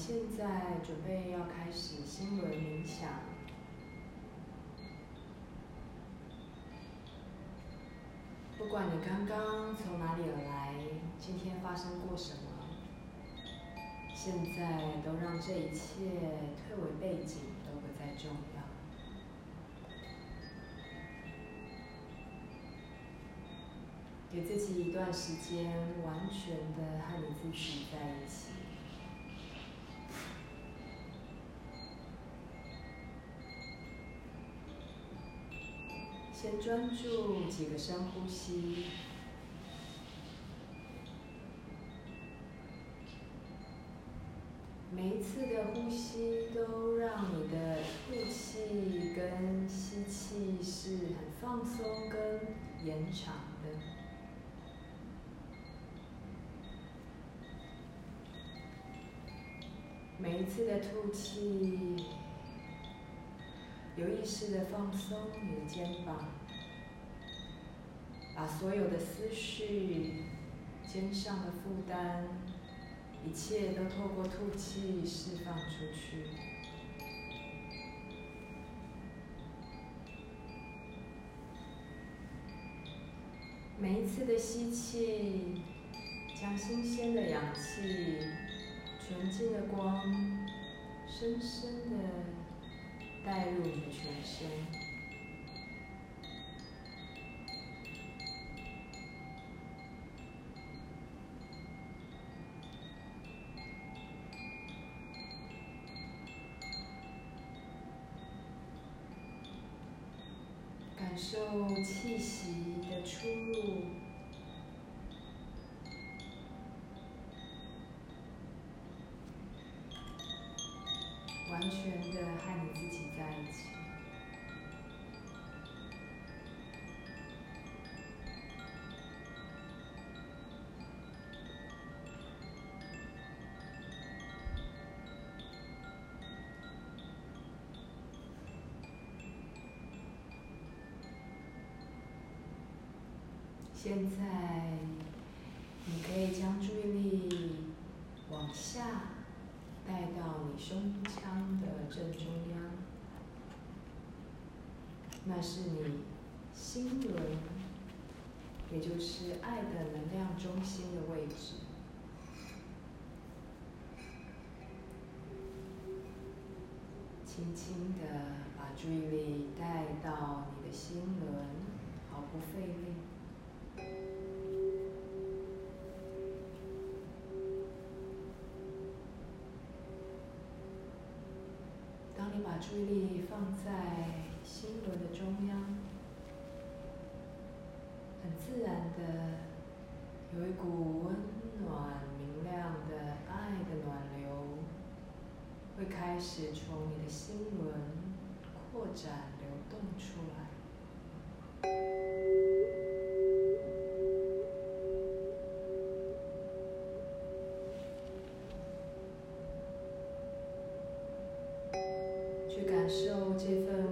现在准备要开始心轮冥想。不管你刚刚从哪里而来，今天发生过什么，现在都让这一切退为背景，都不再重要。给自己一段时间，完全的和你自己在一起。先专注几个深呼吸，每一次的呼吸都让你的吐气跟吸气是很放松跟延长的。每一次的吐气。有意识的放松你的肩膀，把所有的思绪、肩上的负担，一切都透过吐气释放出去。每一次的吸气，将新鲜的氧气、纯净的光，深深的。带入你的全身，感受气息的出入，的和你自己。在一起。现在，你可以将注意力往下带到你胸腔的正中央。那是你心轮，也就是爱的能量中心的位置。轻轻的把注意力带到你的心轮，毫不费力。当你把注意力放在。心轮的中央，很自然的有一股温暖明亮的爱的暖流，会开始从你的心轮扩展流动出来。去感受这份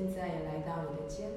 现在来到你的肩。